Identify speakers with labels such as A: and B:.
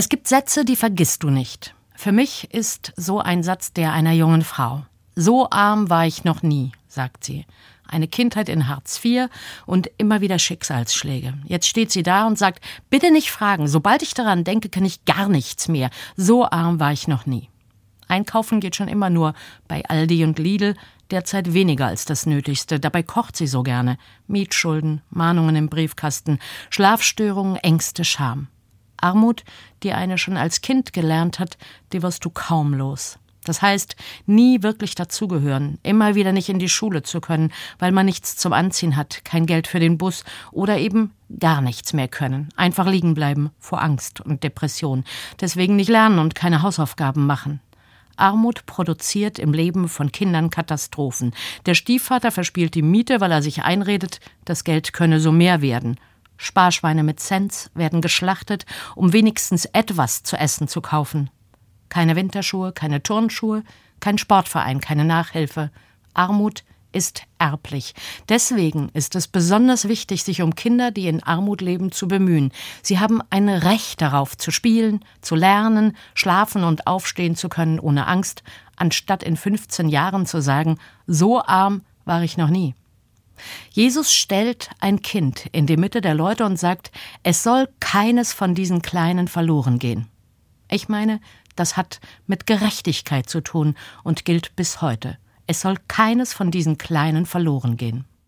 A: Es gibt Sätze, die vergisst du nicht. Für mich ist so ein Satz der einer jungen Frau. So arm war ich noch nie, sagt sie. Eine Kindheit in Hartz IV und immer wieder Schicksalsschläge. Jetzt steht sie da und sagt, bitte nicht fragen, sobald ich daran denke, kann ich gar nichts mehr. So arm war ich noch nie. Einkaufen geht schon immer nur bei Aldi und Lidl, derzeit weniger als das Nötigste. Dabei kocht sie so gerne. Mietschulden, Mahnungen im Briefkasten, Schlafstörungen, Ängste, Scham. Armut, die eine schon als Kind gelernt hat, die wirst du kaum los. Das heißt, nie wirklich dazugehören, immer wieder nicht in die Schule zu können, weil man nichts zum Anziehen hat, kein Geld für den Bus oder eben gar nichts mehr können, einfach liegen bleiben vor Angst und Depression, deswegen nicht lernen und keine Hausaufgaben machen. Armut produziert im Leben von Kindern Katastrophen. Der Stiefvater verspielt die Miete, weil er sich einredet, das Geld könne so mehr werden. Sparschweine mit Cents werden geschlachtet, um wenigstens etwas zu essen zu kaufen. Keine Winterschuhe, keine Turnschuhe, kein Sportverein, keine Nachhilfe. Armut ist erblich. Deswegen ist es besonders wichtig, sich um Kinder, die in Armut leben, zu bemühen. Sie haben ein Recht darauf, zu spielen, zu lernen, schlafen und aufstehen zu können ohne Angst, anstatt in 15 Jahren zu sagen, so arm war ich noch nie. Jesus stellt ein Kind in die Mitte der Leute und sagt, es soll keines von diesen Kleinen verloren gehen. Ich meine, das hat mit Gerechtigkeit zu tun und gilt bis heute. Es soll keines von diesen Kleinen verloren gehen.